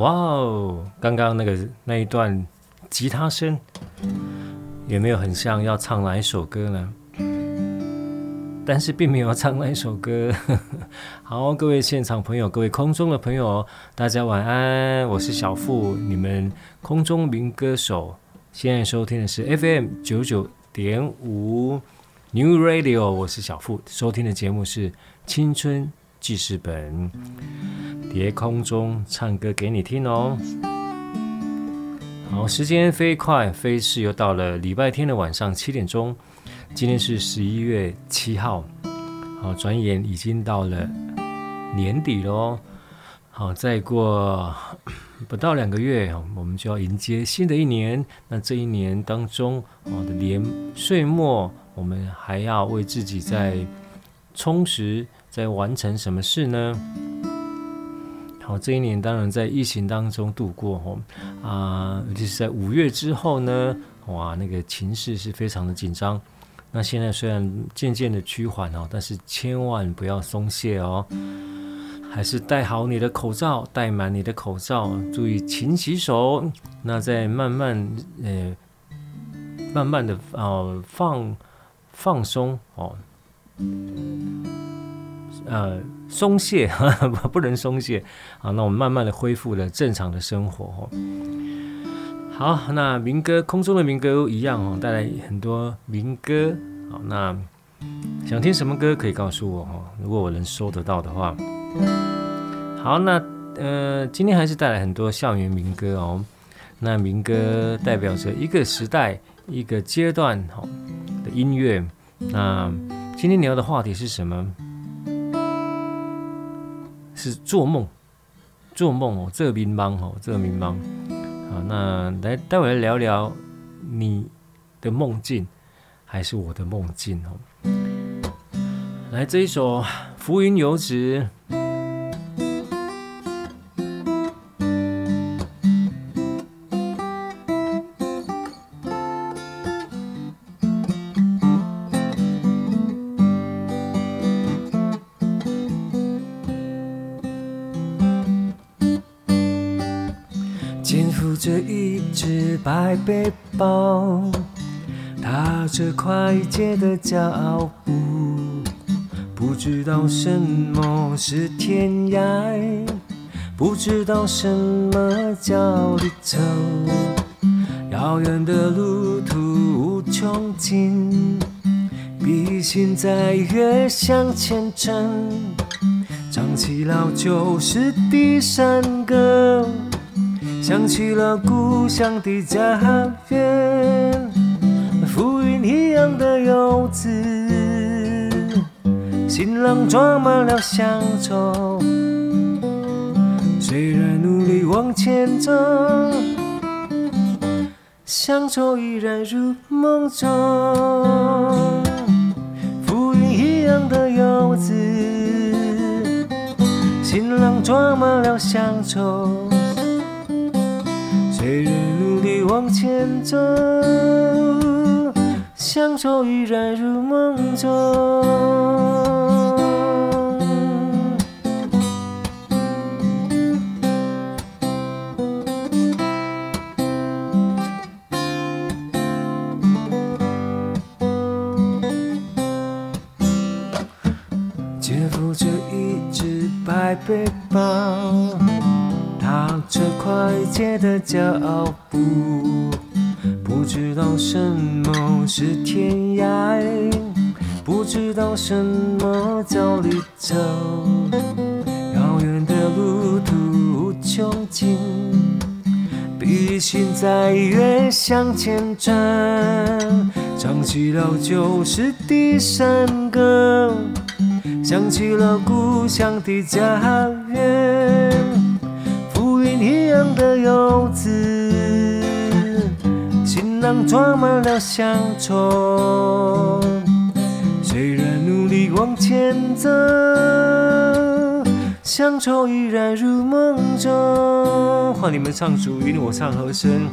哇哦！刚刚那个那一段吉他声，有没有很像要唱哪一首歌呢？但是并没有唱哪一首歌。好，各位现场朋友，各位空中的朋友，大家晚安，我是小付，你们空中名歌手。现在收听的是 FM 九九点五 New Radio，我是小付，收听的节目是青春记事本。叠空中唱歌给你听哦。好，时间飞快，飞逝又到了礼拜天的晚上七点钟。今天是十一月七号，好，转眼已经到了年底喽。好，再过不到两个月，我们就要迎接新的一年。那这一年当中，我的年岁末，我们还要为自己在充实，在完成什么事呢？好，这一年当然在疫情当中度过哦，啊，尤其是在五月之后呢，哇，那个情势是非常的紧张。那现在虽然渐渐的趋缓哦，但是千万不要松懈哦，还是戴好你的口罩，戴满你的口罩，注意勤洗手。那再慢慢呃，慢慢的呃放放松哦。呃，松懈 不能松懈啊！那我们慢慢的恢复了正常的生活哦。好，那民歌空中的民歌一样哦，带来很多民歌。好，那想听什么歌可以告诉我哦，如果我能收得到的话。好，那呃，今天还是带来很多校园民歌哦。那民歌代表着一个时代、一个阶段好的音乐。那今天聊的话题是什么？是做梦，做梦哦，这个迷茫哦，这个迷茫。好，那来待会来聊聊你的梦境，还是我的梦境哦？来这一首《浮云游子》。白背包，踏着快捷的脚步，不知道什么是天涯，不知道什么叫旅程。遥远的路途无穷尽，比现在越向前程，唱起老旧时的山歌。想起了故乡的家园，浮云一样的游子，行囊装满了乡愁。虽然努力往前走，乡愁依然如梦中。浮云一样的游子，行囊装满了乡愁。每日努力往前走，乡愁依然如梦中。肩负着一只白背包。踏着快捷的脚步，不知道什么是天涯，不知道什么叫旅程，遥远的路途无穷尽，必须再越向前转，唱起了旧时的山歌。想起了故乡的家园，一样的游子，行囊装满了乡愁。虽然努力往前走，乡愁依然如梦中。换你们唱主音，我唱和声。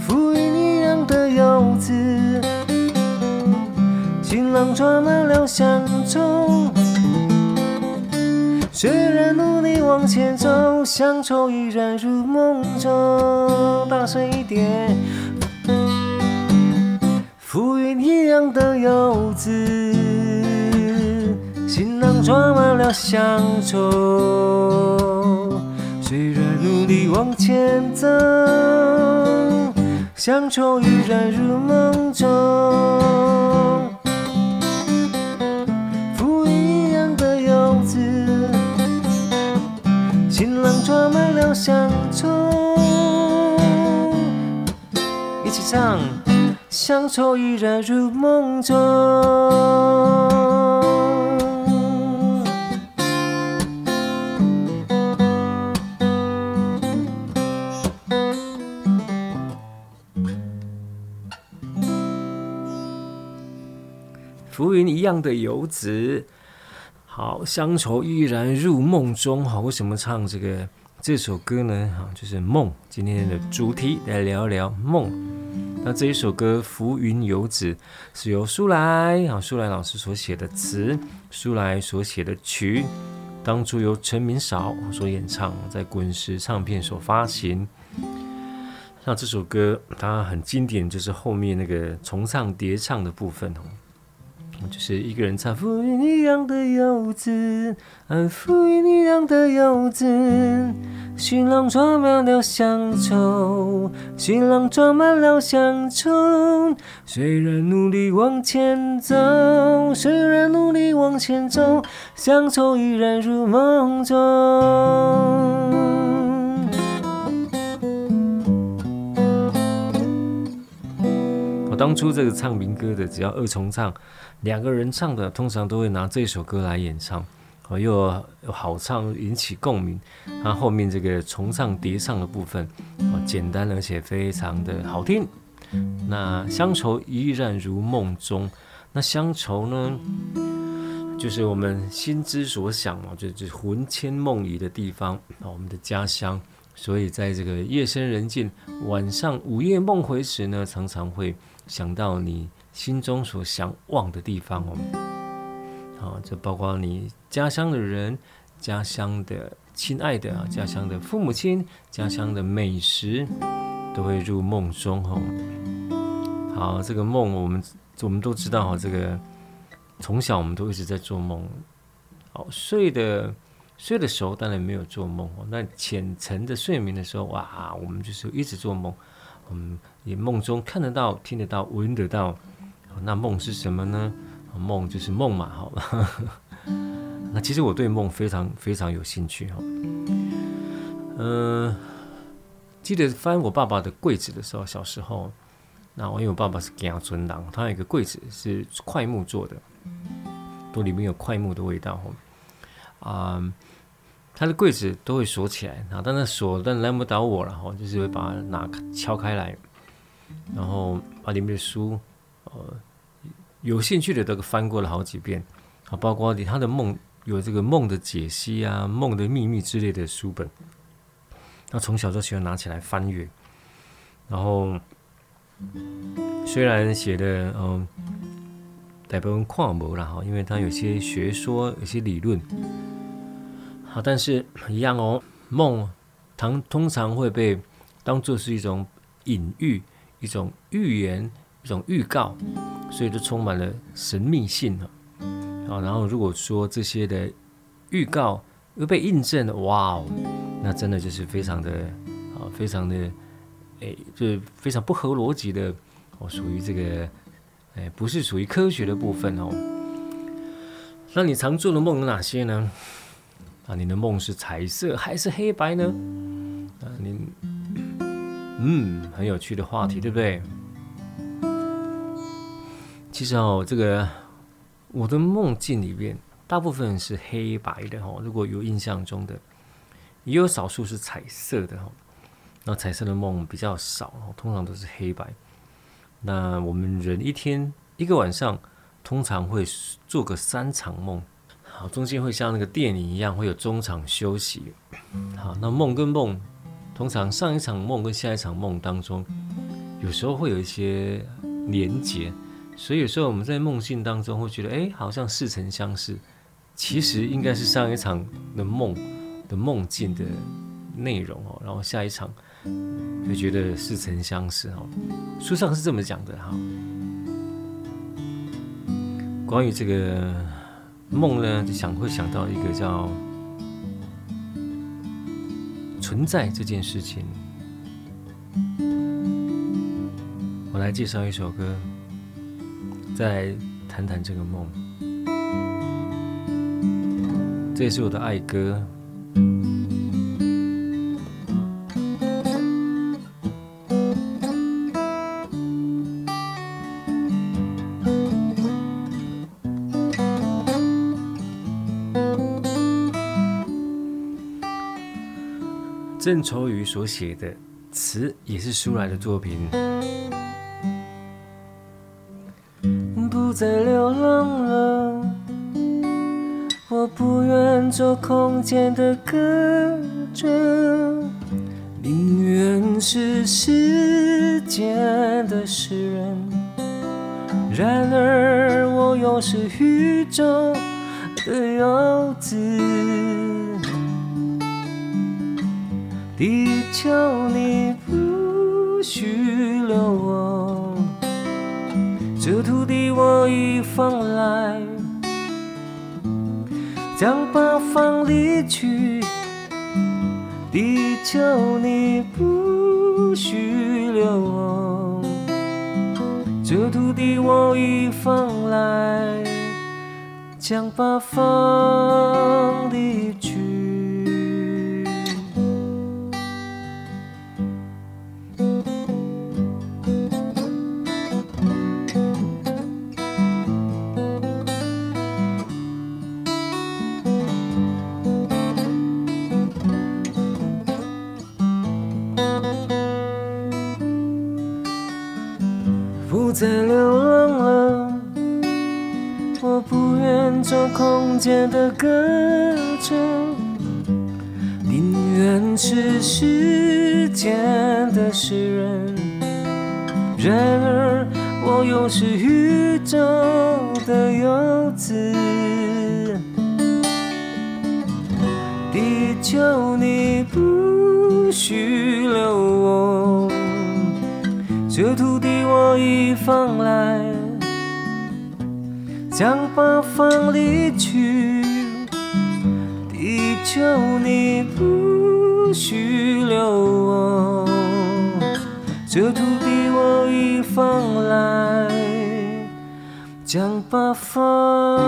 浮云一样的游子。行囊装满了乡愁，虽然努力往前走，乡愁依然如梦中。大声一点，浮云一样的游子，行囊装满了乡愁，虽然努力往前走，乡愁依然如梦中。装满了乡愁，一起唱。乡愁依然如梦中。浮云一样的游子。好，乡愁依然入梦中。好，为什么唱这个这首歌呢？好，就是梦。今天的主题来聊一聊梦。那这一首歌《浮云游子》是由苏来好苏来老师所写的词，苏来所写的曲，当初由陈明韶所演唱，在滚石唱片所发行。那这首歌它很经典，就是后面那个重唱叠唱的部分哦。就是一个人唱，浮云一样的游子，啊，浮云一样的游子，行囊装满了乡愁，行囊装满了乡愁。虽然努力往前走，虽然努力往前走，乡愁依然如梦中。当初这个唱民歌的，只要二重唱。两个人唱的，通常都会拿这首歌来演唱，哦，又好唱，引起共鸣。那后面这个重唱叠唱的部分，哦，简单而且非常的好听。那乡愁依然如梦中，那乡愁呢，就是我们心之所想嘛，就就是魂牵梦萦的地方，我们的家乡。所以在这个夜深人静、晚上午夜梦回时呢，常常会想到你。心中所向往的地方哦，好，这包括你家乡的人、家乡的亲爱的啊、家乡的父母亲、家乡的美食，都会入梦中哦。好，这个梦我们我们都知道哈，这个从小我们都一直在做梦。好，睡的睡的时候当然没有做梦哦，那浅层的睡眠的时候哇，我们就是一直做梦，我们也梦中看得到、听得到、闻得到。那梦是什么呢？梦就是梦嘛，好吧。那其实我对梦非常非常有兴趣哈。嗯、记得翻我爸爸的柜子的时候，小时候，那我因为我爸爸是家尊郎，他有一个柜子是块木做的，都里面有块木的味道啊、呃，他的柜子都会锁起来，啊，但是锁但拦不倒我了哈，就是会把它拿敲开来，然后把里面的书。呃，有兴趣的都翻过了好几遍，啊，包括他的梦有这个梦的解析啊、梦的秘密之类的书本，他从小就喜欢拿起来翻阅。然后虽然写的嗯，大部分看不了哈，因为他有些学说、有些理论，好，但是一样哦，梦常通常会被当作是一种隐喻、一种预言。一种预告，所以就充满了神秘性啊，然后如果说这些的预告又被印证了，哇哦，那真的就是非常的啊，非常的诶，就是非常不合逻辑的哦，属于这个诶，不是属于科学的部分哦。那你常做的梦有哪些呢？啊，你的梦是彩色还是黑白呢？啊，你嗯，很有趣的话题，对不对？其实哦，这个。我的梦境里面，大部分是黑白的哈。如果有印象中的，也有少数是彩色的哈。那彩色的梦比较少，通常都是黑白。那我们人一天一个晚上，通常会做个三场梦，好，中间会像那个电影一样，会有中场休息。好，那梦跟梦，通常上一场梦跟下一场梦当中，有时候会有一些连结。所以有时候我们在梦境当中会觉得，哎，好像似曾相识，其实应该是上一场的梦的梦境的内容哦，然后下一场会觉得似曾相识哦。书上是这么讲的哈。关于这个梦呢，就想会想到一个叫存在这件事情。我来介绍一首歌。再谈谈这个梦，这也是我的爱歌。郑愁予所写的词，也是舒来的作品。不再流浪了，我不愿做空间的隔着，宁愿是时间的诗人。然而，我又是宇宙的游子，地球，你不许留我。这土地我已放来，将八方离去。地球你不许留我，这土地我已放来，将八方离去。再流浪了，我不愿做空间的隔着，宁愿是时间的诗人。然而，我又是宇宙的游子，地球你不许留我，我已放来，将八方离去。地球你不许留我，这土地我已放来，将八方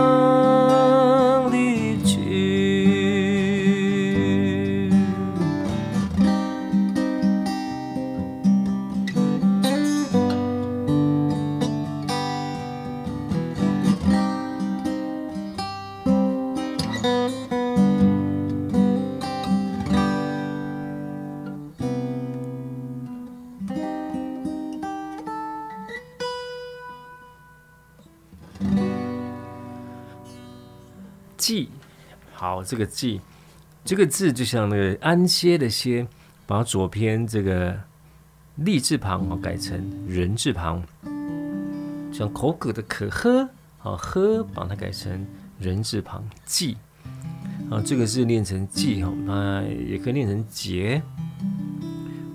这个稷，这个字就像那个安歇的歇，把左边这个立字旁哦改成人字旁，像口渴的渴喝，好喝，把它改成人字旁稷，啊，这个字念成稷哈，那也可以念成节。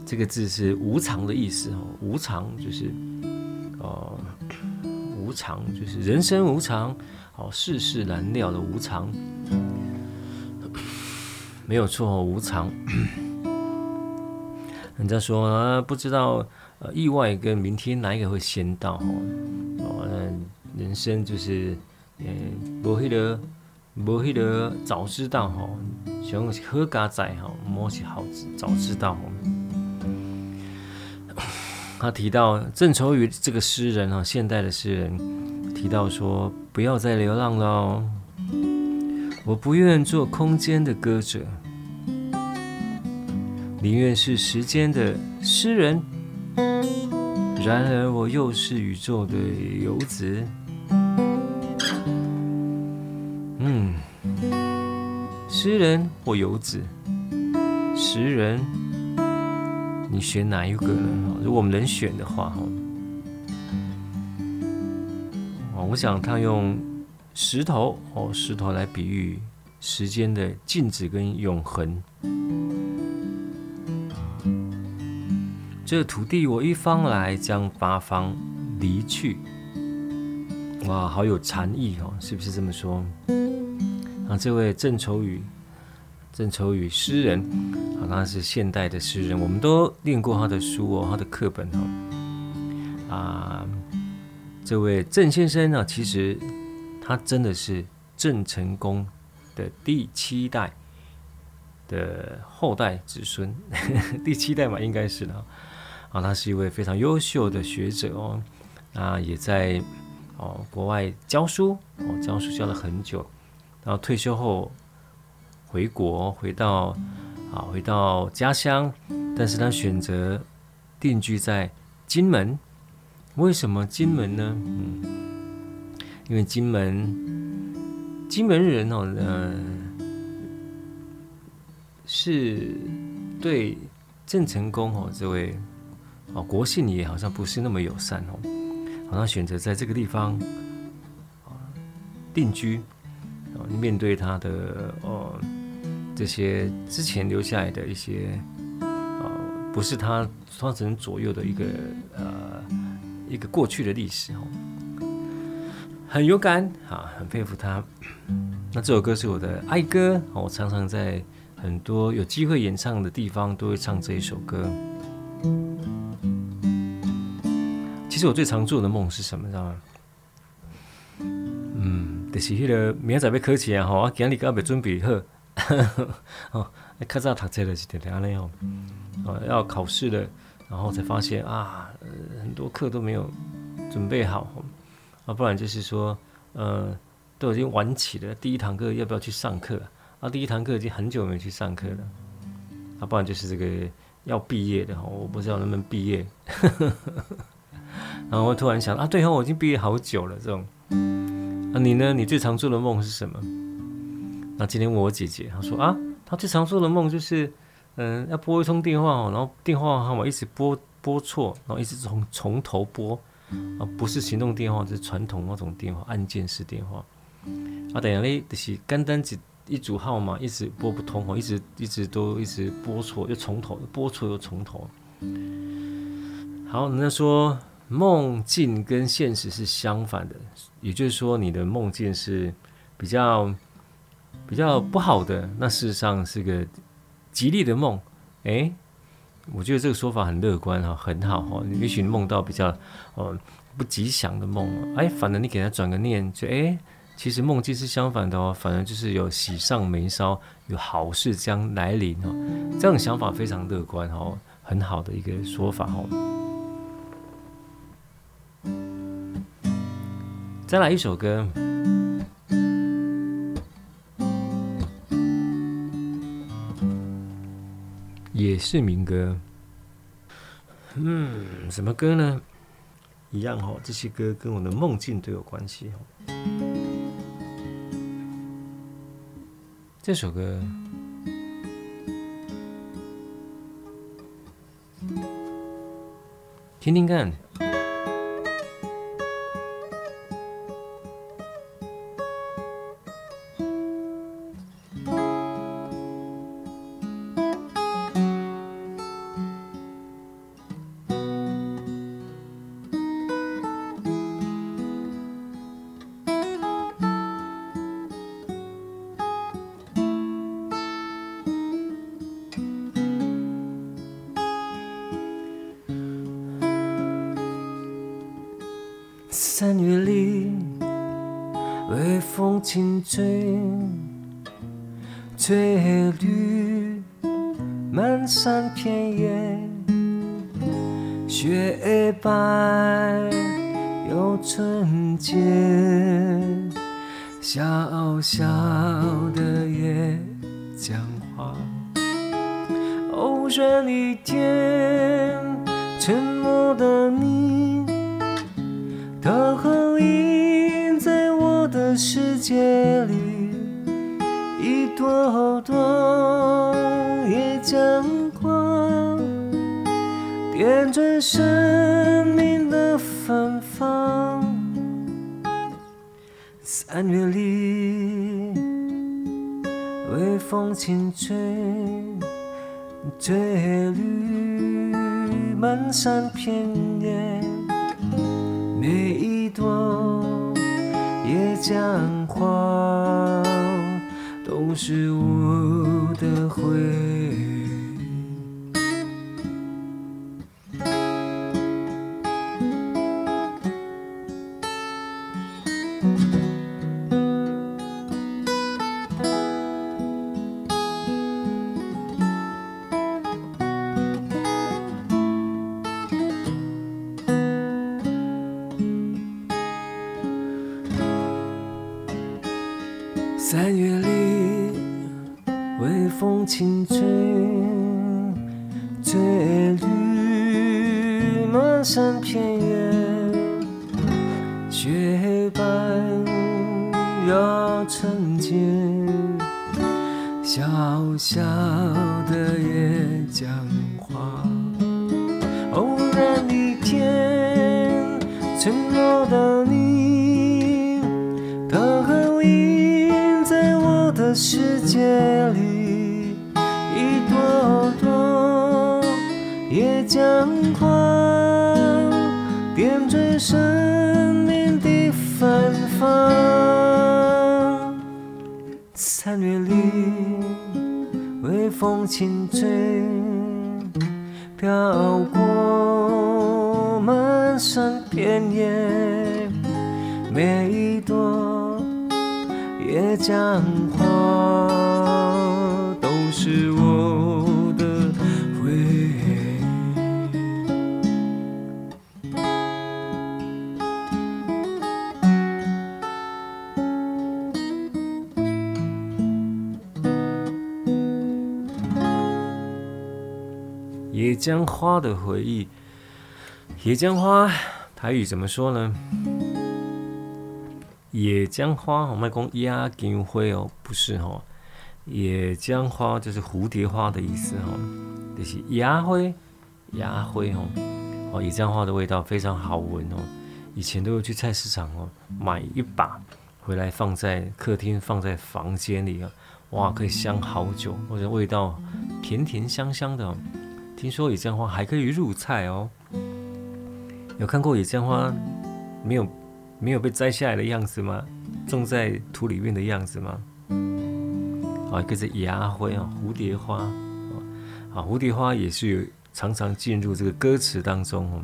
这个字是无常的意思哈，无常就是哦，无常，就是人生无常，哦，世事难料的无常，没有错，无常。人家说啊，不知道呃意外跟明天哪一个会先到哦，哦，人生就是嗯，无迄个无迄个早知道哈，想好佳在哈，莫是好早知道。他提到郑愁予这个诗人哈，现代的诗人提到说，不要再流浪了，我不愿做空间的歌者。宁愿是时间的诗人，然而我又是宇宙的游子。嗯，诗人或游子，诗人，你选哪一个呢？如果我们能选的话，哦，我想他用石头哦，石头来比喻时间的静止跟永恒。这土地我一方来，将八方离去。哇，好有禅意哦，是不是这么说？啊，这位郑愁予，郑愁予诗人，啊，他是现代的诗人，我们都念过他的书哦，他的课本哦。啊，这位郑先生呢，其实他真的是郑成功的第七代的后代子孙，第七代嘛，应该是的。啊，他是一位非常优秀的学者哦，啊，也在哦国外教书哦，教书教了很久，然后退休后回国，回到啊回到家乡，但是他选择定居在金门。为什么金门呢？嗯，因为金门金门人哦，呃，是对郑成功哦这位。哦，国姓也好像不是那么友善哦，好像选择在这个地方啊定居啊，面对他的呃这些之前留下来的一些啊，不是他传承左右的一个呃一个过去的历史哦，很勇敢啊，很佩服他。那这首歌是我的爱歌，我常常在很多有机会演唱的地方都会唱这一首歌。其实我最常做的梦是什么？知道吗？嗯，就是迄个明仔要考试啊，吼，我今日刚要准备好，哦，较早读册了是点点安尼哦，哦，要考试了，然后才发现啊，很多课都没有准备好，啊，不然就是说，呃，都已经晚起了，第一堂课要不要去上课？啊，第一堂课已经很久没去上课了，啊，不然就是这个要毕业的哈，我不知道能不能毕业。然后我突然想啊，对哦，我已经毕业好久了。这种，啊，你呢？你最常做的梦是什么？那今天问我姐姐，她说啊，她最常做的梦就是，嗯，要拨一通电话哦，然后电话号码一直拨拨错，然后一直从从头拨，啊，不是行动电话，是传统那种电话，按键式电话。啊，等下嘞，就是简单几一组号码一直拨不通哦，一直一直都一直拨错，又从头拨错又从头。好，人家说。梦境跟现实是相反的，也就是说，你的梦境是比较比较不好的，那事实上是个吉利的梦。诶，我觉得这个说法很乐观哈，很好哈。也许你梦到比较呃不吉祥的梦，哎，反正你给他转个念，就哎，其实梦境是相反的哦，反而就是有喜上眉梢，有好事将来临哦。这种想法非常乐观哈，很好的一个说法哈。再来一首歌，也是民歌。嗯，什么歌呢？一样哦，这些歌跟我的梦境都有关系哦。这首歌，听听看。绿满山遍野。每一朵野姜花，都是我野姜花的回忆，野姜花台语怎么说呢？野姜花，我们讲野姜花哦，不是哦，野姜花就是蝴蝶花的意思哦，就是野花，野花哦，哦，野姜花的味道非常好闻哦，以前都会去菜市场哦买一把回来放在客厅，放在房间里啊，哇，可以香好久，或者味道甜甜香香的哦。听说野姜花还可以入菜哦，有看过野姜花没有没有被摘下来的样子吗？种在土里面的样子吗？啊，一个是野花啊，蝴蝶花啊，蝴蝶花也是有常常进入这个歌词当中哦。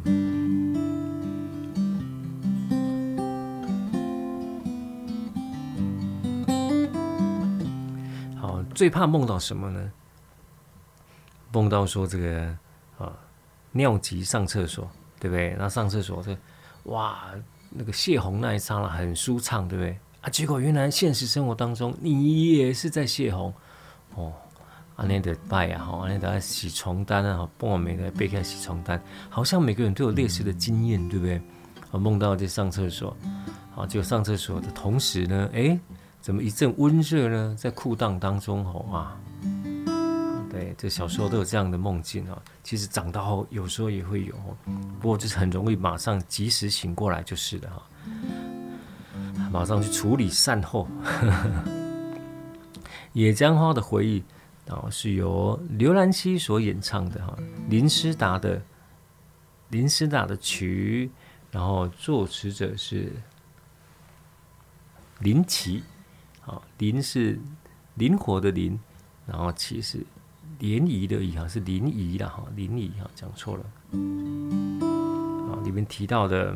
好，最怕梦到什么呢？梦到说这个啊，尿急上厕所，对不对？那上厕所这哇，那个泄洪那一刹那很舒畅，对不对？啊，结果原来现实生活当中你也是在泄洪哦。啊，那得拜啊，哈，那得洗床单啊，帮我每个背开洗床单，好像每个人都有类似的经验，对不对？啊，梦到在上厕所，啊，就上厕所的同时呢，哎，怎么一阵温热呢？在裤裆当中，吼啊！这小时候都有这样的梦境啊。其实长大后有时候也会有，不过就是很容易马上及时醒过来就是了哈。马上去处理善后。野姜花的回忆啊，是由刘兰希所演唱的哈，林诗达的林诗达的曲，然后作词者是林奇，啊，林是灵活的林，然后奇是。联谊的谊哈是临沂啦哈，临沂哈讲错了。啊，里面提到的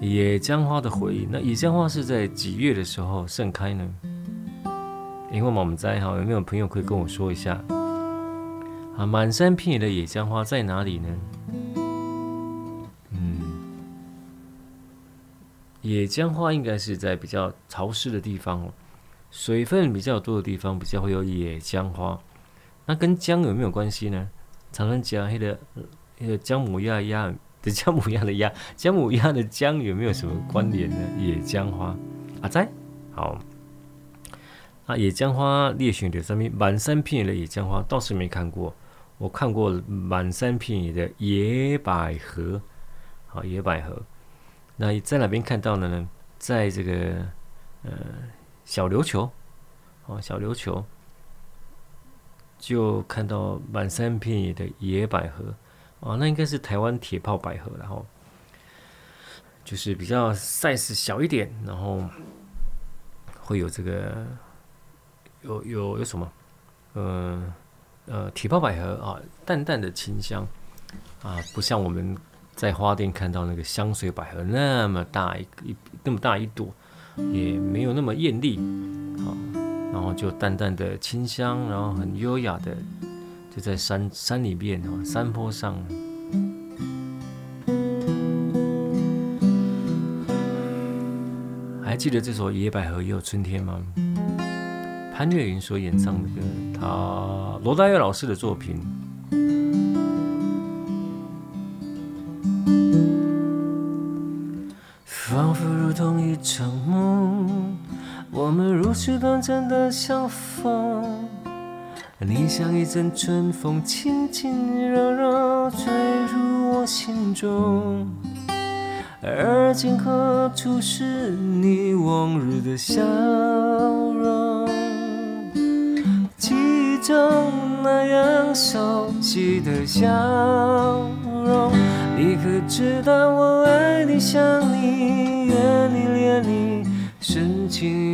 野姜花的回忆。那野姜花是在几月的时候盛开呢？因为我们在哈，有没有朋友可以跟我说一下？啊，满山遍野的野姜花在哪里呢？嗯，野姜花应该是在比较潮湿的地方，水分比较多的地方比较会有野姜花。那跟姜有没有关系呢？常常讲那个那个姜母鸭鸭的姜母鸭的鸭，姜母鸭的姜有没有什么关联呢？野姜花啊，在好。啊，野姜花列选的上面，满山遍野的野姜花倒是没看过。我看过满山遍野的野百合，好，野百合。那在哪边看到的呢？在这个呃小琉球，哦，小琉球就看到满山遍野的野百合，哦，那应该是台湾铁炮百合，然后就是比较 size 小一点，然后会有这个。有有有什么？呃呃，铁炮百合啊，淡淡的清香啊，不像我们在花店看到那个香水百合那么大一一那么大一朵，也没有那么艳丽啊。然后就淡淡的清香，然后很优雅的就在山山里面啊，山坡上。还记得这首《野百合也有春天》吗？潘越云所演唱的歌，他罗大佑老师的作品，仿佛如同一场梦，我们如此短暂的相逢。你像一阵春风，轻轻柔柔吹入我心中。而今何处是你往日的笑容？记忆中那样熟悉的笑容，你可知道我爱你、想你、怨你、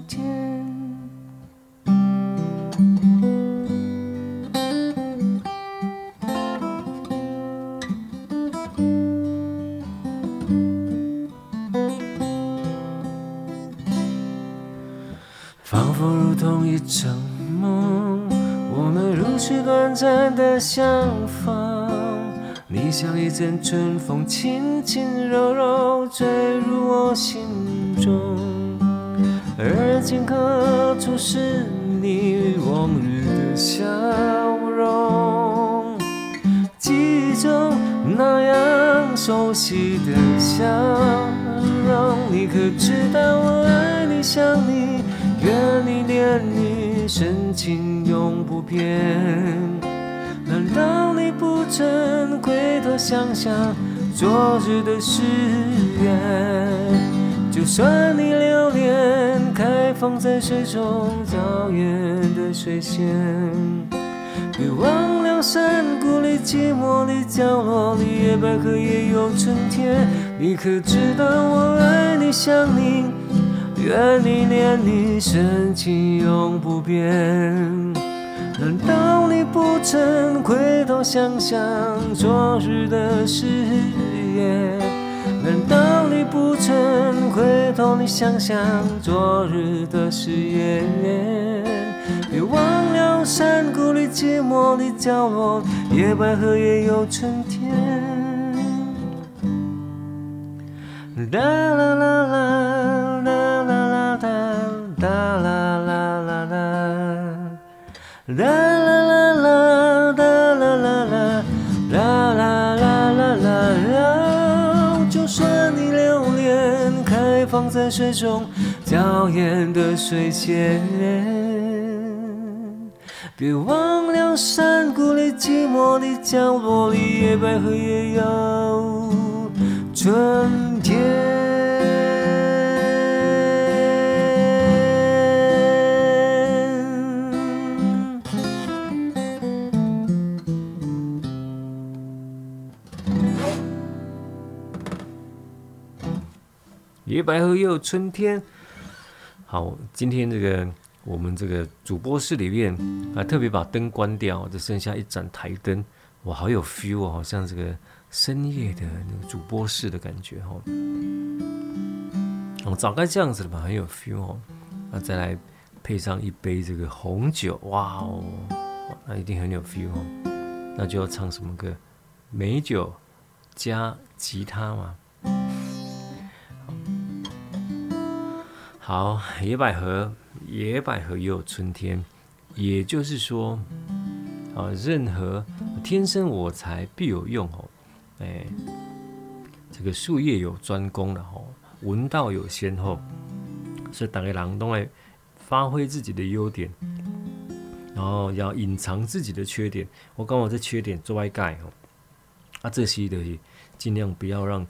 天像一阵春风，轻轻柔柔吹入我心中。而今何处是你往日的笑容？记忆中那样熟悉的笑容，你可知道我爱你、想你、怨你、恋你，深情永不变。难道你不曾回头想想昨日的誓言？就算你留恋开放在水中娇艳的水仙，别忘了山谷里寂寞的角落里，野百合也有春天。你可知道我爱你、想你、怨你、念你，深情永不变。难道你不曾回头想想昨日的誓言？难道你不曾回头你想想昨日的誓言？别忘了山谷里寂寞的角落，野百合也有春天。啦啦啦啦啦啦啦啦啦啦啦啦。啦啦啦啦啦啦啦啦啦啦啦啦啦，就算你留恋开放在水中娇艳的水仙，别忘了山谷里寂寞的角落里，野百合也有春天。白鹤又春天。好，今天这个我们这个主播室里面啊，特别把灯关掉，只剩下一盏台灯，哇，好有 feel 哦，好像这个深夜的那个主播室的感觉哦。哦，早该这样子了吧，很有 feel 哦。那再来配上一杯这个红酒，哇哦，那一定很有 feel 哦。那就要唱什么歌？美酒加吉他嘛。好，野百合，野百合也有春天，也就是说，啊，任何天生我材必有用哦。哎，这个术业有专攻的哦，闻道有先后。所以大家人都来发挥自己的优点，然后要隐藏自己的缺点。我讲我这缺点做外盖哦，啊，这些的尽量不要让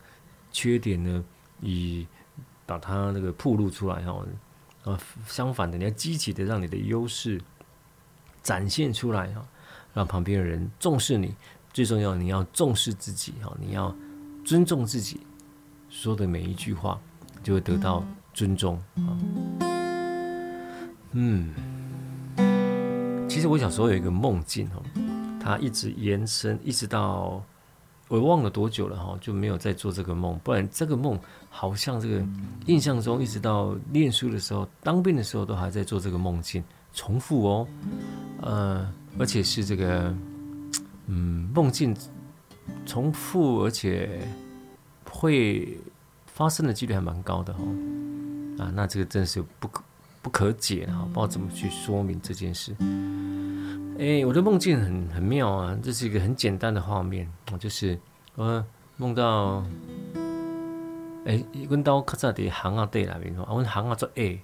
缺点呢，以把它那个暴露出来哈。啊，相反的，你要积极的让你的优势展现出来哈，让旁边的人重视你。最重要，你要重视自己哈，你要尊重自己说的每一句话，就会得到。尊重啊，嗯，其实我小时候有一个梦境哈，它一直延伸，一直到我忘了多久了哈，就没有再做这个梦。不然这个梦好像这个印象中，一直到念书的时候、当兵的时候，都还在做这个梦境，重复哦，呃，而且是这个，嗯，梦境重复，而且会发生的几率还蛮高的哦。啊，那这个真是不可不可解啊！不知道怎么去说明这件事。哎，我的梦境很很妙啊，这是一个很简单的画面，就是我梦到，哎，阮兜较早伫巷仔底内面，啊，阮巷仔做哎，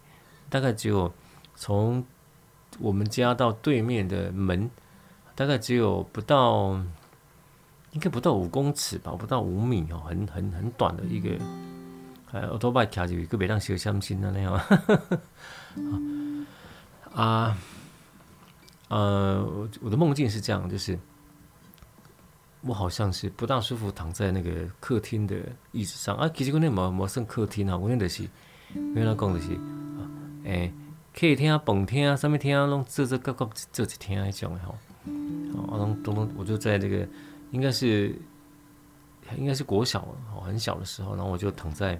大概只有从我们家到对面的门，大概只有不到，应该不到五公尺吧，不到五米哦，很很很短的一个。哎，我都把它卡住，个别当小相亲那样啊，呃，我的梦境是这样，就是我好像是不大舒服，躺在那个客厅的椅子上啊。其实我那没没算客厅啊，我那就是，原来讲的是啊，哎，客厅啊、蹦厅啊、什么厅啊，拢做做搞搞做一厅那种的吼。啊，拢拢拢，我就在这个，应该是。应该是国小哦，很小的时候，然后我就躺在，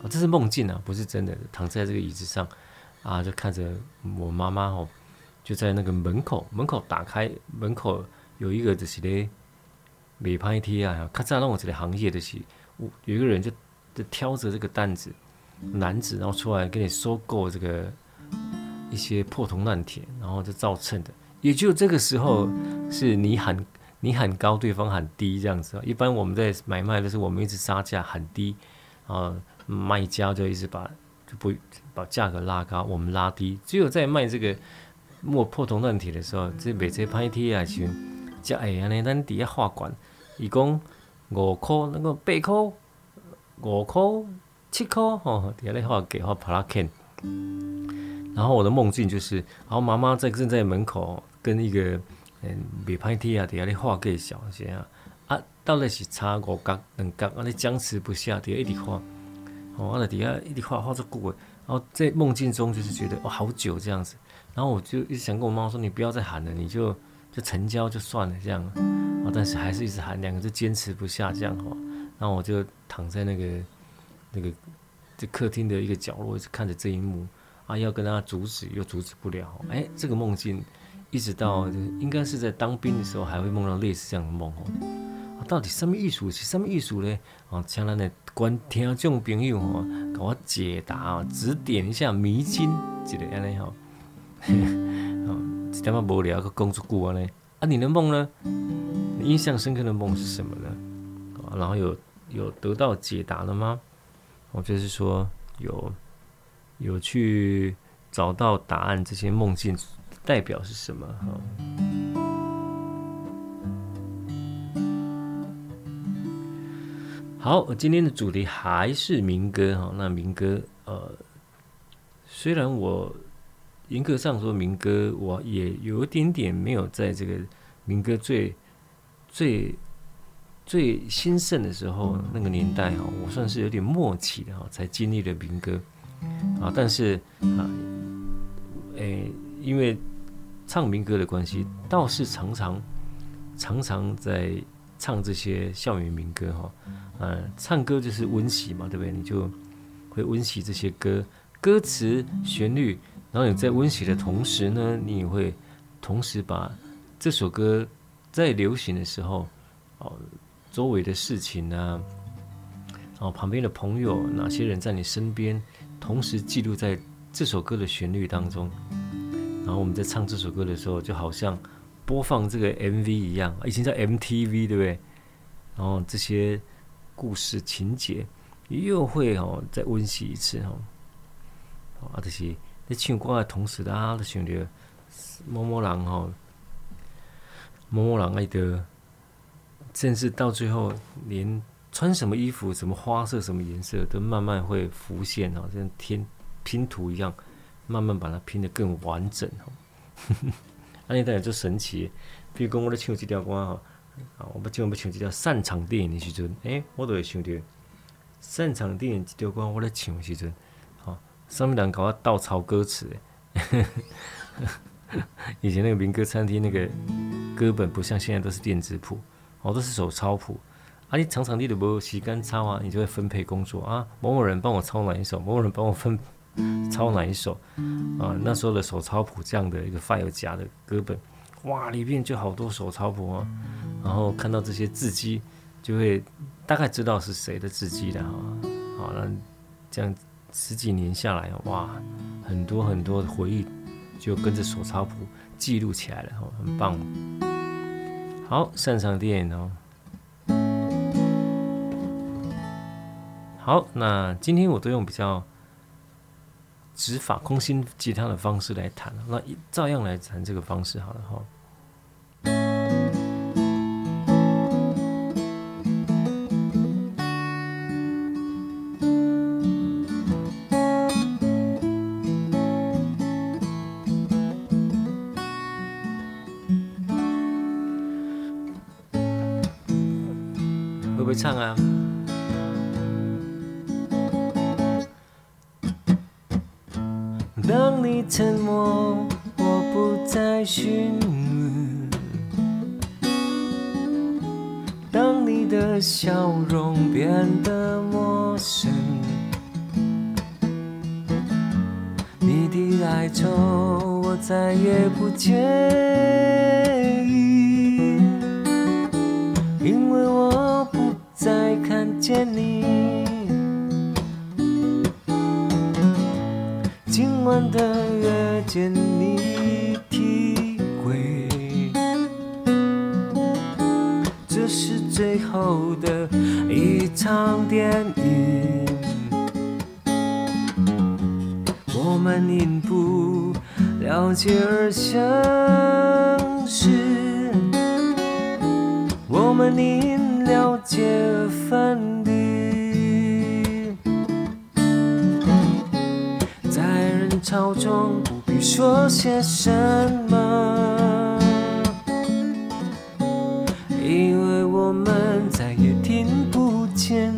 哦，这是梦境啊，不是真的，躺在这个椅子上，啊，就看着我妈妈哦，就在那个门口，门口打开，门口有一个就是咧，美拍贴啊，咔嚓让我这个行业的是，有一个人就就挑着这个担子，男子，然后出来给你收购这个一些破铜烂铁，然后就造秤的，也就这个时候是你喊。你喊高，对方喊低，这样子。一般我们在买卖的时候，我们一直杀价喊低，啊，卖家就一直把就不把价格拉高，我们拉低。只有在卖这个磨破铜烂铁的时候，这卖这歹铁啊，行这哎呀，呢咱底下画管，伊讲五块，那个八块，五块，七块，吼，底下咧画给画帕拉肯。然后我的梦境就是，然后妈妈在正在门口跟一个。嗯，袂歹听啊，底下咧画介绍是啊，啊，到底是差五角两角，啊，你僵持不下，底下一直画，哦，啊，底下一直画画作过，然后在梦境中就是觉得哦，好久这样子，然后我就一直想跟我妈妈说，你不要再喊了，你就就成交就算了这样，啊，但是还是一直喊，两个就坚持不下这样哈，然后我就躺在那个那个这客厅的一个角落，一直看着这一幕，啊，要跟他阻止又阻止不了，哎，这个梦境。一直到应该是在当兵的时候，还会梦到类似这样的梦哦。到底什么意思？是什么意思呢？哦，请咱的观听众朋友哦，给我解答啊，指点一下迷津，这个安尼哈。哦，这点么无聊，个工作过完呢？啊，你的梦呢？你印象深刻的梦是什么呢？啊，然后有有得到解答了吗？我就是说有有去找到答案，这些梦境。代表是什么？哈，好，今天的主题还是民歌哈。那民歌，呃，虽然我严格上说民歌，我也有一点点没有在这个民歌最最最兴盛的时候那个年代哈，我算是有点默契的哈，才经历了民歌啊。但是啊，诶，因为唱民歌的关系，倒是常常常常在唱这些校园民歌哈。嗯，唱歌就是温习嘛，对不对？你就会温习这些歌歌词旋律，然后你在温习的同时呢，你也会同时把这首歌在流行的时候哦。周围的事情啊，哦，旁边的朋友，哪些人在你身边，同时记录在这首歌的旋律当中。然后我们在唱这首歌的时候，就好像播放这个 MV 一样，以前叫 MTV，对不对？然后这些故事情节又会哦再温习一次哦。啊，这些在唱歌的同时，大家都想着某某人吼，某某人爱的。甚至到最后，连穿什么衣服、什么花色、什么颜色，都慢慢会浮现哦，像拼拼图一样，慢慢把它拼得更完整哦。那 你当然就神奇，比如讲我咧唱这条歌哈，啊，我不唱不唱这条散场电影的时阵，诶，我都会想到散场电影这条歌我咧唱的时阵，上面人搞我倒抄歌词诶。以前那个民歌餐厅那个歌本不像现在都是电子谱。好多是手抄谱，啊，你常常你都没有时间抄啊，你就会分配工作啊，某某人帮我抄哪一首，某某人帮我分抄哪一首，啊，那时候的手抄谱这样的一个 file 夹的歌本，哇，里面就好多手抄谱啊，然后看到这些字迹，就会大概知道是谁的字迹的哈，好，那这样子十几年下来，哇，很多很多的回忆就跟着手抄谱记录起来了，很棒。好，擅长电影哦。好，那今天我都用比较指法空心吉他的方式来弹，那照样来弹这个方式好了哈。我们再也听不见。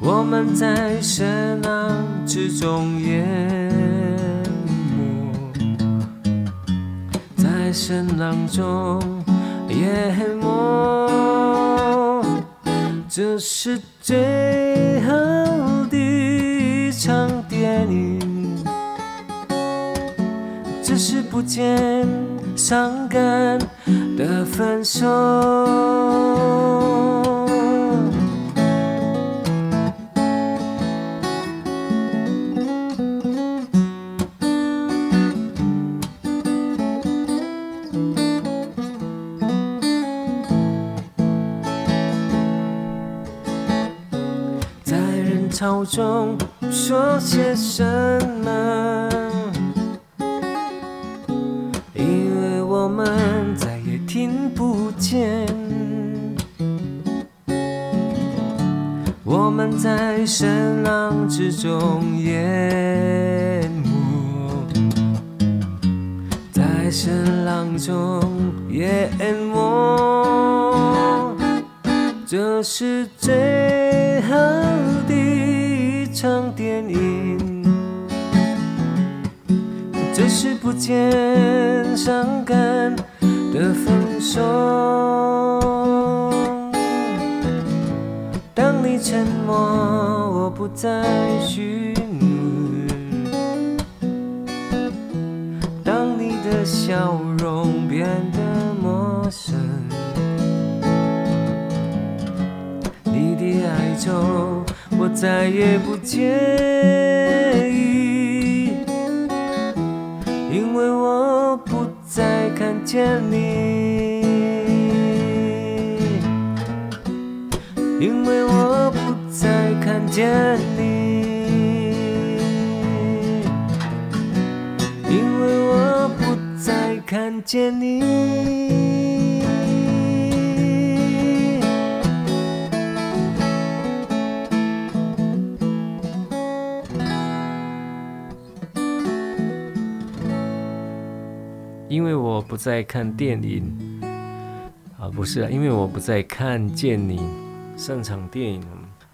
我们在声浪之中淹没，在声浪中。淹没，这是最后的一场电影，只是不见伤感的分手。在人潮中说些什么？在声浪之中淹没，在声浪中淹没，这是最后的一场电影，这是不见伤感的分手。我不再询问；当你的笑容变得陌生，你的哀愁我再也不介意，因为我不再看见你。见你，因为我不再看见你，因为我不再看电影。啊，不是啊，因为我不再看见你。擅长电影，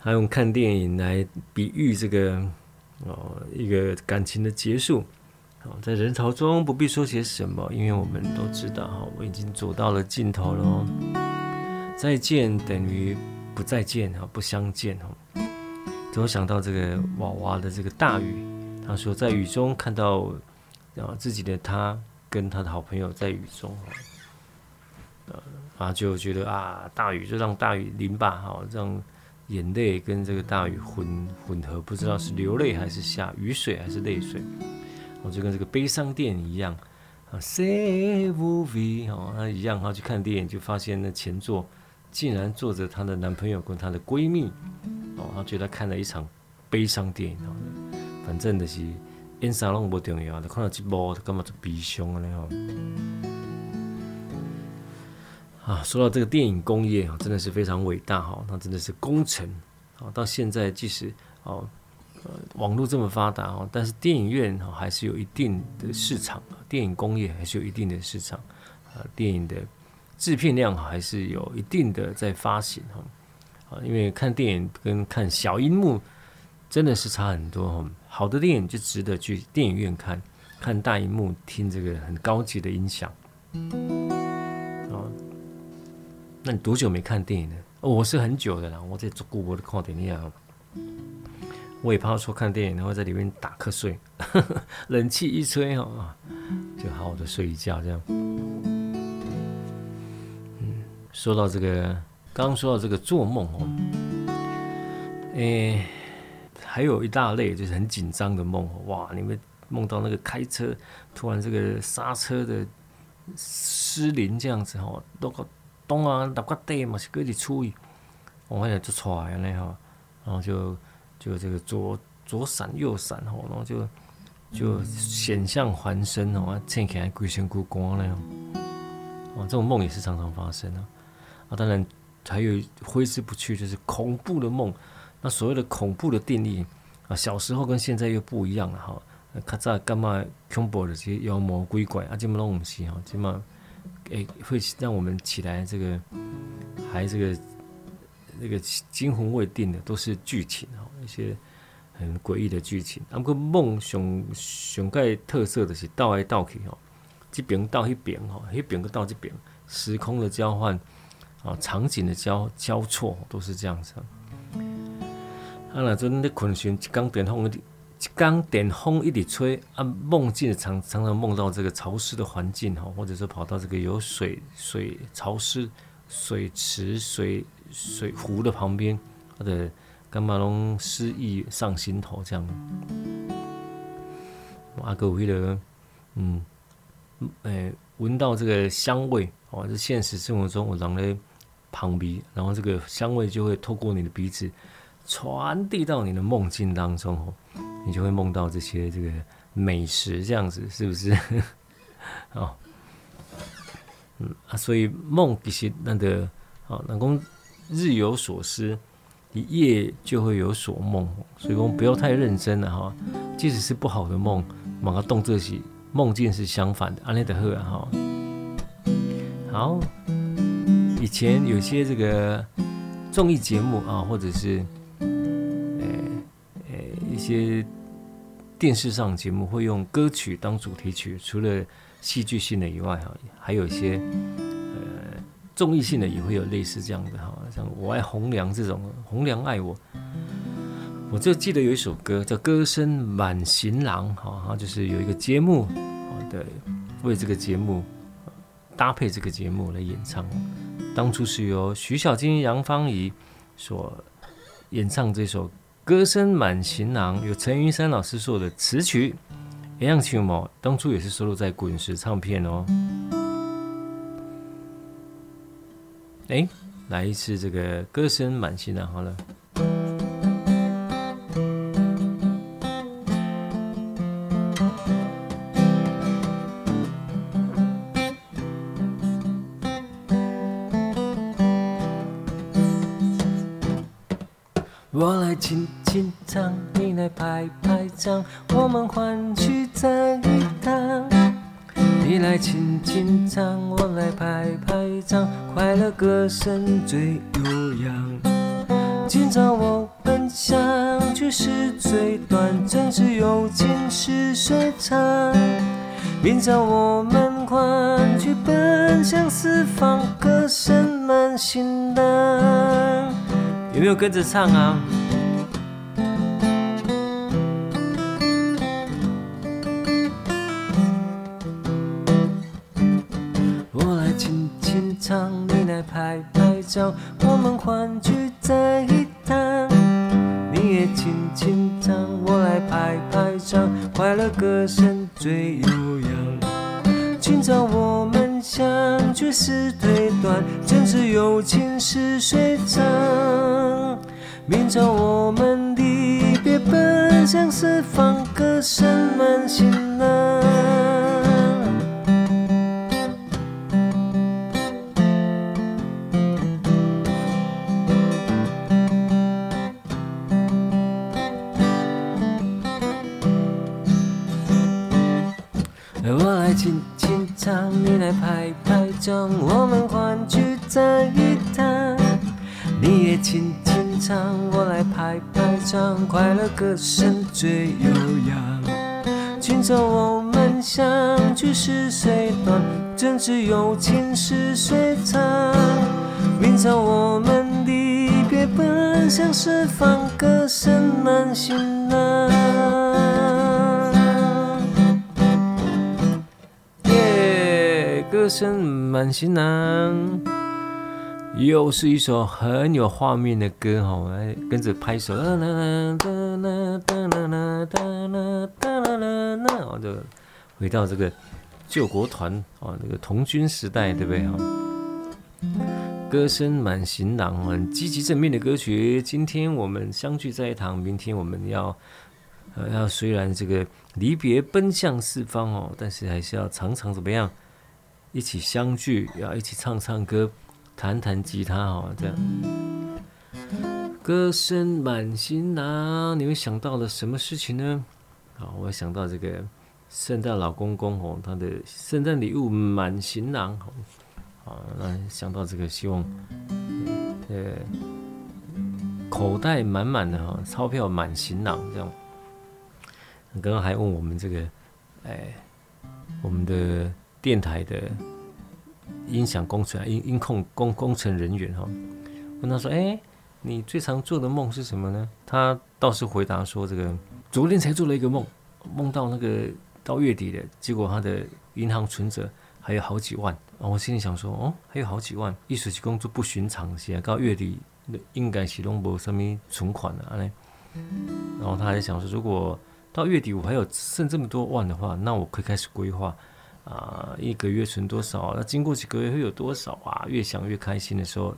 他用看电影来比喻这个哦，一个感情的结束。哦，在人潮中不必说些什么，因为我们都知道哈，我已经走到了尽头了。再见等于不再见哈，不相见哈。就想到这个娃娃的这个大雨，他说在雨中看到啊自己的他跟他的好朋友在雨中哈啊，就觉得啊，大雨就让大雨淋吧，哈，让眼泪跟这个大雨混混合，不知道是流泪还是下雨水还是泪水，我就跟这个悲伤电影一样。啊，Say movie 哦，他一样，他去看电影就发现那前座竟然坐着她的男朋友跟她的闺蜜，哦，他觉得看了一场悲伤电影，哦。反正的是演啥拢不重要，看到这幕干嘛就悲伤了呢？啊，说到这个电影工业啊，真的是非常伟大哈，那真的是工程啊。到现在，即使哦，呃，网络这么发达哦，但是电影院哈还是有一定的市场，电影工业还是有一定的市场啊。电影的制片量还是有一定的在发行哈啊，因为看电影跟看小荧幕真的是差很多哈。好的电影就值得去电影院看，看大荧幕听这个很高级的音响。那你多久没看电影了？哦，我是很久的啦。我在做故我的看电影。我也怕说看电影，然后在里面打瞌睡，冷气一吹哈，就好好的睡一觉这样。嗯，说到这个，刚说到这个做梦哦，诶，还有一大类就是很紧张的梦。哇，你们梦到那个开车突然这个刹车的失灵这样子哦，都东啊，搭个地嘛是搁一处理，我发现就出来了哈，然后就就这个左左闪右闪吼，然后就就险象环生哦，听起来鬼神孤光那样，哦，这种梦也是常常发生啊。啊，当然还有挥之不去就是恐怖的梦。那所谓的恐怖的定义啊，小时候跟现在又不一样了哈。较早干嘛恐怖的这些妖魔鬼怪啊，今嘛拢唔是哈，今嘛。诶，会让我们起来这个，还这个那个惊魂未定的，都是剧情哈，一些很诡异的剧情。那个梦上上盖特色的是倒来倒去哦，这边到那边哈，那边到这边，时空的交换啊，场景的交交错都是这样子。啊，那阵你困醒，刚电风一一刚点风一直吹啊，梦境常常常梦到这个潮湿的环境哈，或者说跑到这个有水水潮湿水池水水湖的旁边，或者干嘛拢诗意上心头这样。阿哥为了嗯，诶，闻到这个香味哦，这现实生活中我人咧旁边，然后这个香味就会透过你的鼻子传递到你的梦境当中哦你就会梦到这些这个美食，这样子是不是？哦，嗯啊，所以梦其实那个啊，那讲日有所思，一夜就会有所梦，所以我们不要太认真了哈。即使是不好的梦，把它当作是梦境是相反的。阿内德赫哈，好，以前有些这个综艺节目啊，或者是一些电视上节目会用歌曲当主题曲，除了戏剧性的以外哈，还有一些呃综艺性的也会有类似这样的哈，像我爱红娘这种，红娘爱我。我就记得有一首歌叫《歌声满行囊》，哈，就是有一个节目，对，为这个节目搭配这个节目来演唱。当初是由徐小菁、杨芳仪所演唱这首《歌声满行囊》，有陈云山老师做的词曲，一样曲目，当初也是收录在滚石唱片哦。哎，来一次这个《歌声满行囊》好了。我来轻轻唱，你来拍拍掌，我们欢聚在一堂。你来轻轻唱，我来拍拍掌，快乐歌声最悠扬。今朝我们相聚是最短，正是友情是最长。明朝我们欢聚奔向四方，歌声满行囊。有没有跟着唱啊？明。朝我们相聚是最短，正值友情是最长。明朝我们离别，奔向四方，歌声满行囊。耶，歌声满行囊。又是一首很有画面的歌哈，我来跟着拍手，啦啦啦的，回到这个救国团啊，那个童军时代，对不对啊？歌声满行囊，很积极正面的歌曲。今天我们相聚在一堂，明天我们要呃要虽然这个离别奔向四方哦，但是还是要常常怎么样一起相聚，要一起唱唱歌。弹弹吉他哦，这样。歌声满行囊，你会想到了什么事情呢？啊，我想到这个圣诞老公公哦，他的圣诞礼物满行囊哦，啊，那想到这个希望，呃，口袋满满的哈，钞票满行囊这样。刚刚还问我们这个，哎，我们的电台的。音响工程、音音控工工程人员哈，问他说：“哎，你最常做的梦是什么呢？”他倒是回答说：“这个昨天才做了一个梦，梦到那个到月底了，结果他的银行存折还有好几万。”我心里想说：“哦，还有好几万，艺术工作不寻常些，到月底应该是拢无什么存款了。”然后他还想说：“如果到月底我还有剩这么多万的话，那我可以开始规划。”啊，一个月存多少？那经过几个月会有多少啊？越想越开心的时候，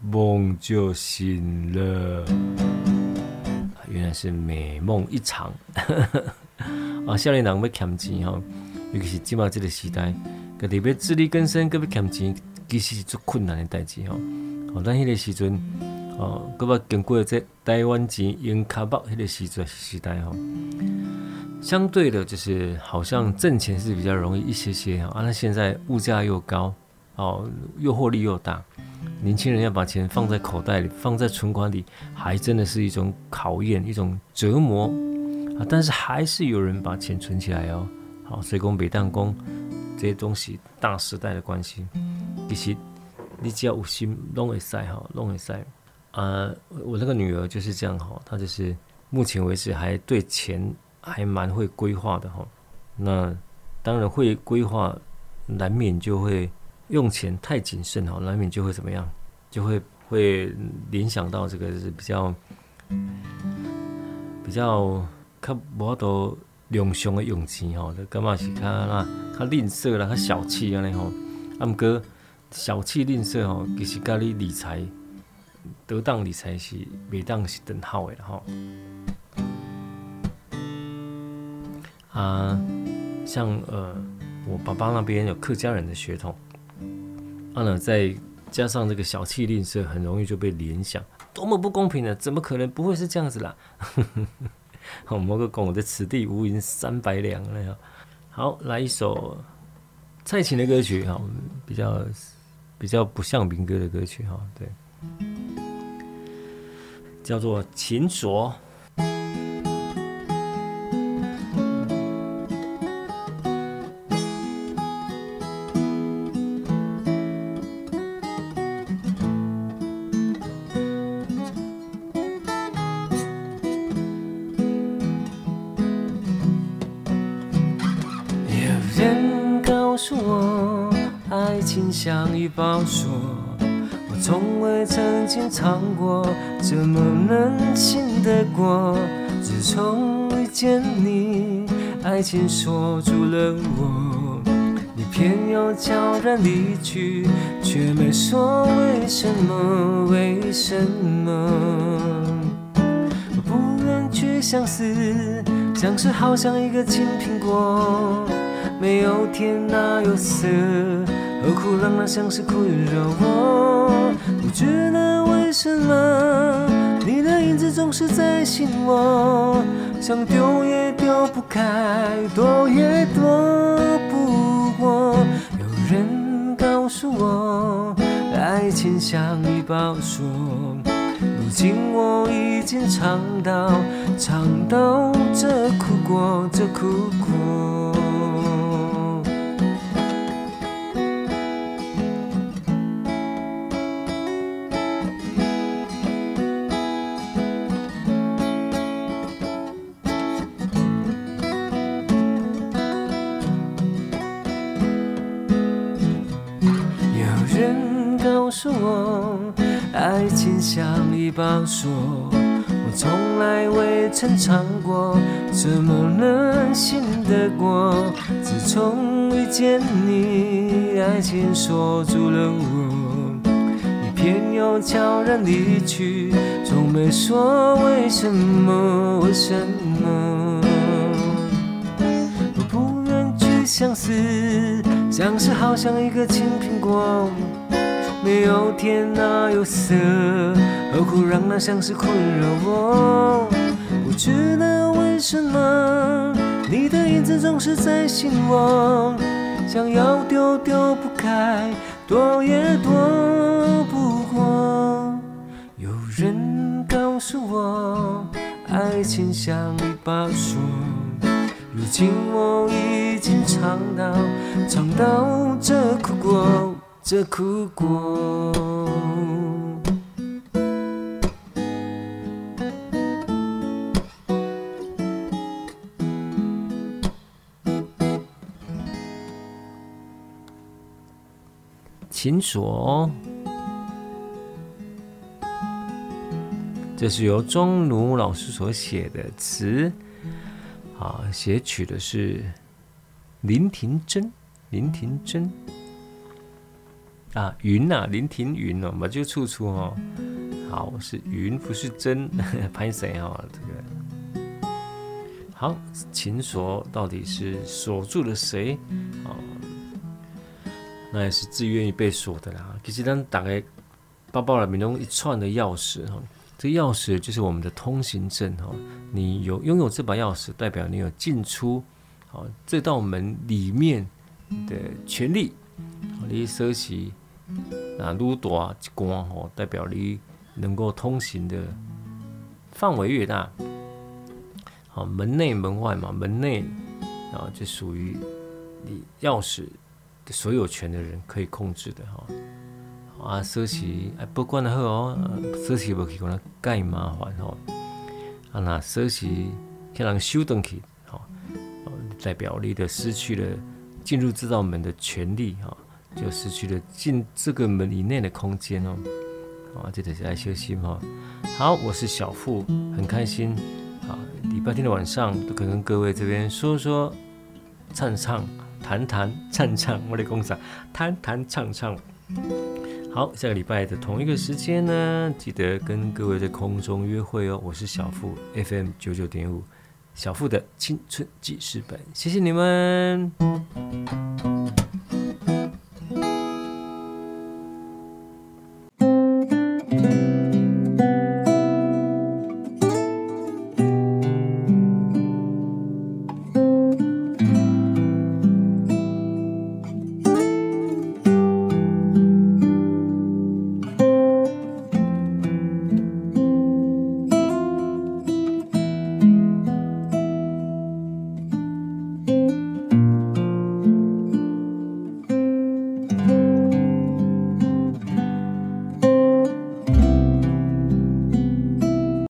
梦就醒了。原来是美梦一场。啊，少年人要欠钱吼，尤其是今嘛这个时代，特别自力更生，个要欠钱，其实是最困难的代志吼。哦，但迄个时阵，哦，个要经过这台湾钱用卡包迄个时阵时代吼。相对的，就是好像挣钱是比较容易一些些啊。那现在物价又高哦，诱惑力又大，年轻人要把钱放在口袋里，放在存款里，还真的是一种考验，一种折磨但是还是有人把钱存起来哦。好，所以讲每当讲这些东西，大时代的关系，其实你只要有心，弄会使哈，弄会使。啊，我那个女儿就是这样哈，她就是目前为止还对钱还蛮会规划的哈。那当然会规划，难免就会用钱太谨慎哈，难免就会怎么样，就会会联想到这个是比较比较较无多。用上的用钱吼，就感觉是较那较吝啬啦，较小气安尼吼。啊，毋过小气吝啬吼，其实甲你理财得当理财是袂当是等号的吼。啊，像呃，我爸爸那边有客家人的血统，啊呢，再加上这个小气吝啬，很容易就被联想，多么不公平呢？怎么可能不会是这样子啦？我们个拱的“此地无银三百两”了。好，来一首蔡琴的歌曲哈，比较比较不像民歌的歌曲哈，对，叫做《琴锁》。爱情锁住了我，你偏要悄然离去，却没说为什么？为什么？我不愿去相思，相思好像一个青苹果，没有甜哪有涩？何苦让那相思苦与柔？我不知道为什么你的影子总是在心窝，想丢也丢不开，躲也躲不过。有人告诉我，爱情像一把锁，如今我已经尝到尝到这苦果，这苦果告诉我爱情像一把锁，我从来未曾尝过，怎么能信得过？自从遇见你，爱情锁住了我，你偏又悄然离去，从没说为什么？为什么？我不愿去相思，相思好像一个青苹果。没有甜哪有涩？何苦让那相思困扰我？不知道为什么你的影子总是在心窝，想要丢丢不开，躲也躲不过。有人告诉我，爱情像一把锁，如今我已经尝到尝到这苦果。这苦果。琴锁，这是由钟奴老师所写的词，啊，写曲的是林庭珍，林庭珍。啊，云呐、啊，林庭云哦，嘛就处处哦，好是云，不是真，拍谁哦？这个好，琴锁到底是锁住了谁？哦，那也是自愿意被锁的啦。其实当打开包包里面弄一串的钥匙哈，这钥匙就是我们的通行证哈。你有拥有这把钥匙，代表你有进出好这道门里面的权利。你收起啊，愈大一关吼，代表你能够通行的范围越大。好，门内门外嘛，门内啊就属于你钥匙的所有权的人可以控制的哈。啊，锁匙哎，不管得好哦，锁匙无去可能盖麻烦吼。啊，那锁匙可能收回去，吼，代表你的失去了进入这道门的权利，哈，就失去了进这个门以内的空间哦。啊，这得来休息哈。好，我是小富，很开心啊，礼拜天的晚上都可以跟各位这边说说唱唱、谈谈唱唱，我的工厂谈谈唱唱。好，下个礼拜的同一个时间呢，记得跟各位在空中约会哦。我是小富 FM 九九点五，小富的青春记事本，谢谢你们。